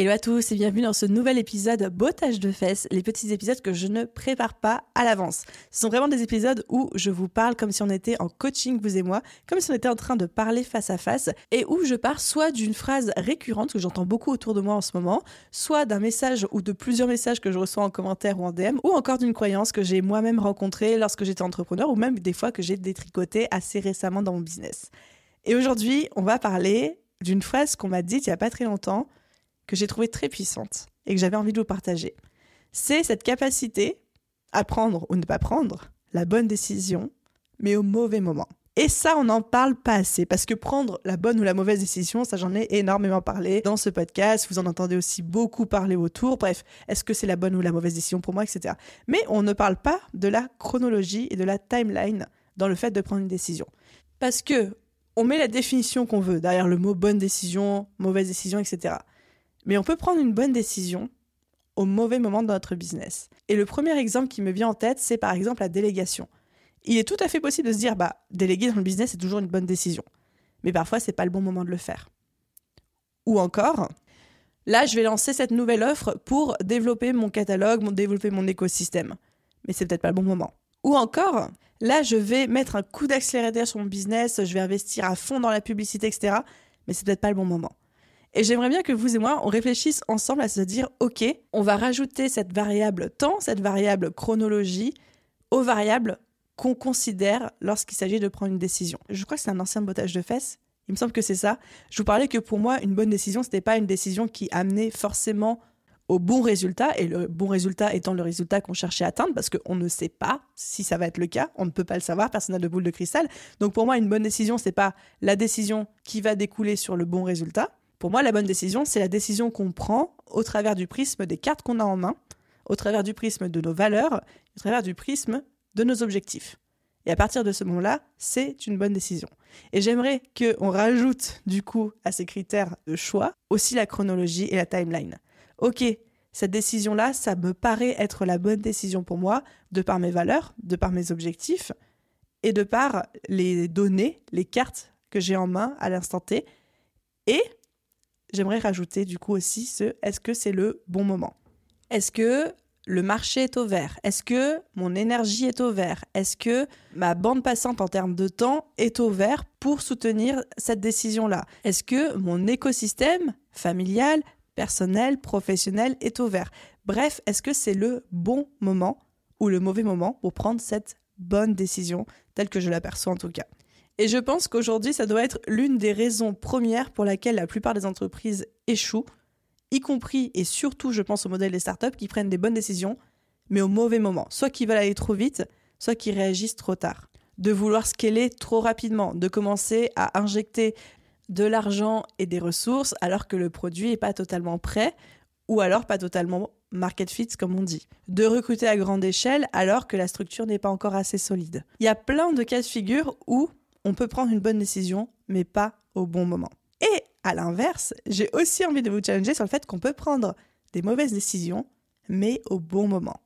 Hello à tous et bienvenue dans ce nouvel épisode Bottage de fesses, les petits épisodes que je ne prépare pas à l'avance. Ce sont vraiment des épisodes où je vous parle comme si on était en coaching, vous et moi, comme si on était en train de parler face à face, et où je pars soit d'une phrase récurrente que j'entends beaucoup autour de moi en ce moment, soit d'un message ou de plusieurs messages que je reçois en commentaire ou en DM, ou encore d'une croyance que j'ai moi-même rencontrée lorsque j'étais entrepreneur, ou même des fois que j'ai détricoté assez récemment dans mon business. Et aujourd'hui, on va parler d'une phrase qu'on m'a dite il n'y a pas très longtemps, que j'ai trouvée très puissante et que j'avais envie de vous partager. C'est cette capacité à prendre ou ne pas prendre la bonne décision, mais au mauvais moment. Et ça, on n'en parle pas assez, parce que prendre la bonne ou la mauvaise décision, ça j'en ai énormément parlé dans ce podcast, vous en entendez aussi beaucoup parler autour, bref, est-ce que c'est la bonne ou la mauvaise décision pour moi, etc. Mais on ne parle pas de la chronologie et de la timeline dans le fait de prendre une décision. Parce que on met la définition qu'on veut derrière le mot bonne décision, mauvaise décision, etc. Mais on peut prendre une bonne décision au mauvais moment de notre business. Et le premier exemple qui me vient en tête, c'est par exemple la délégation. Il est tout à fait possible de se dire, bah, déléguer dans le business, c'est toujours une bonne décision. Mais parfois, c'est pas le bon moment de le faire. Ou encore, là, je vais lancer cette nouvelle offre pour développer mon catalogue, développer mon écosystème. Mais c'est peut-être pas le bon moment. Ou encore, là, je vais mettre un coup d'accélérateur sur mon business, je vais investir à fond dans la publicité, etc. Mais c'est peut-être pas le bon moment. Et j'aimerais bien que vous et moi, on réfléchisse ensemble à se dire, OK, on va rajouter cette variable temps, cette variable chronologie, aux variables qu'on considère lorsqu'il s'agit de prendre une décision. Je crois que c'est un ancien bottage de fesses. Il me semble que c'est ça. Je vous parlais que pour moi, une bonne décision, ce n'était pas une décision qui amenait forcément au bon résultat, et le bon résultat étant le résultat qu'on cherchait à atteindre, parce qu'on ne sait pas si ça va être le cas, on ne peut pas le savoir, personne n'a de boule de cristal. Donc pour moi, une bonne décision, c'est pas la décision qui va découler sur le bon résultat, pour moi, la bonne décision, c'est la décision qu'on prend au travers du prisme des cartes qu'on a en main, au travers du prisme de nos valeurs, au travers du prisme de nos objectifs. Et à partir de ce moment-là, c'est une bonne décision. Et j'aimerais qu'on rajoute, du coup, à ces critères de choix, aussi la chronologie et la timeline. Ok, cette décision-là, ça me paraît être la bonne décision pour moi, de par mes valeurs, de par mes objectifs, et de par les données, les cartes que j'ai en main à l'instant T, et j'aimerais rajouter du coup aussi ce est-ce que c'est le bon moment? Est-ce que le marché est au vert? Est-ce que mon énergie est au vert? Est-ce que ma bande passante en termes de temps est au vert pour soutenir cette décision-là? Est-ce que mon écosystème familial, personnel, professionnel est au vert? Bref, est-ce que c'est le bon moment ou le mauvais moment pour prendre cette bonne décision telle que je l'aperçois en tout cas? Et je pense qu'aujourd'hui, ça doit être l'une des raisons premières pour laquelle la plupart des entreprises échouent, y compris et surtout, je pense au modèle des startups qui prennent des bonnes décisions, mais au mauvais moment. Soit qui veulent aller trop vite, soit qui réagissent trop tard. De vouloir scaler trop rapidement, de commencer à injecter de l'argent et des ressources alors que le produit n'est pas totalement prêt ou alors pas totalement market fit comme on dit. De recruter à grande échelle alors que la structure n'est pas encore assez solide. Il y a plein de cas de figure où on peut prendre une bonne décision, mais pas au bon moment. Et à l'inverse, j'ai aussi envie de vous challenger sur le fait qu'on peut prendre des mauvaises décisions, mais au bon moment.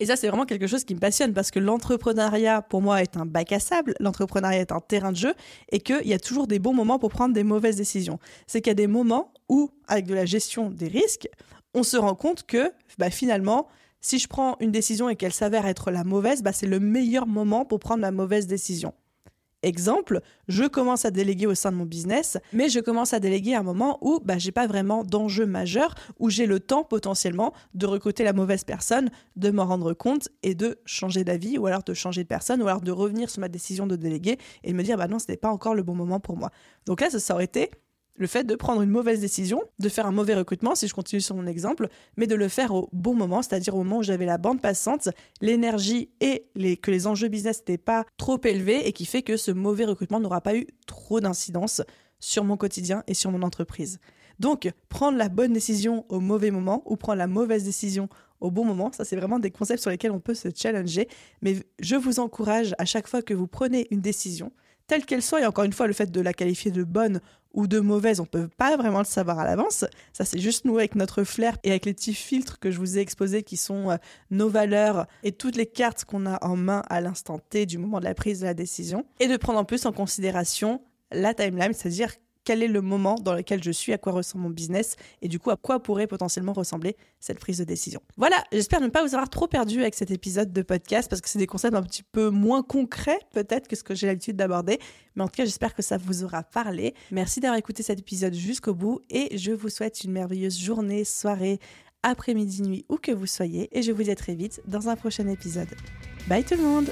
Et ça, c'est vraiment quelque chose qui me passionne parce que l'entrepreneuriat, pour moi, est un bac à sable, l'entrepreneuriat est un terrain de jeu et qu'il y a toujours des bons moments pour prendre des mauvaises décisions. C'est qu'il y a des moments où, avec de la gestion des risques, on se rend compte que bah, finalement, si je prends une décision et qu'elle s'avère être la mauvaise, bah, c'est le meilleur moment pour prendre la mauvaise décision. Exemple, je commence à déléguer au sein de mon business, mais je commence à déléguer à un moment où bah, j'ai pas vraiment d'enjeu majeur, où j'ai le temps potentiellement de recruter la mauvaise personne, de m'en rendre compte et de changer d'avis, ou alors de changer de personne, ou alors de revenir sur ma décision de déléguer et de me dire bah non, ce n'est pas encore le bon moment pour moi. Donc là, ça aurait été le fait de prendre une mauvaise décision, de faire un mauvais recrutement, si je continue sur mon exemple, mais de le faire au bon moment, c'est-à-dire au moment où j'avais la bande passante, l'énergie et que les enjeux business n'étaient pas trop élevés et qui fait que ce mauvais recrutement n'aura pas eu trop d'incidence sur mon quotidien et sur mon entreprise. Donc, prendre la bonne décision au mauvais moment ou prendre la mauvaise décision au bon moment, ça c'est vraiment des concepts sur lesquels on peut se challenger. Mais je vous encourage à chaque fois que vous prenez une décision, telle qu'elle soit, et encore une fois, le fait de la qualifier de bonne ou de mauvaise, on peut pas vraiment le savoir à l'avance. Ça, c'est juste nous avec notre flair et avec les petits filtres que je vous ai exposés qui sont euh, nos valeurs et toutes les cartes qu'on a en main à l'instant T du moment de la prise de la décision. Et de prendre en plus en considération la timeline, c'est-à-dire quel est le moment dans lequel je suis, à quoi ressemble mon business et du coup à quoi pourrait potentiellement ressembler cette prise de décision. Voilà, j'espère ne pas vous avoir trop perdu avec cet épisode de podcast parce que c'est des concepts un petit peu moins concrets peut-être que ce que j'ai l'habitude d'aborder, mais en tout cas j'espère que ça vous aura parlé. Merci d'avoir écouté cet épisode jusqu'au bout et je vous souhaite une merveilleuse journée, soirée, après-midi, nuit, où que vous soyez et je vous dis à très vite dans un prochain épisode. Bye tout le monde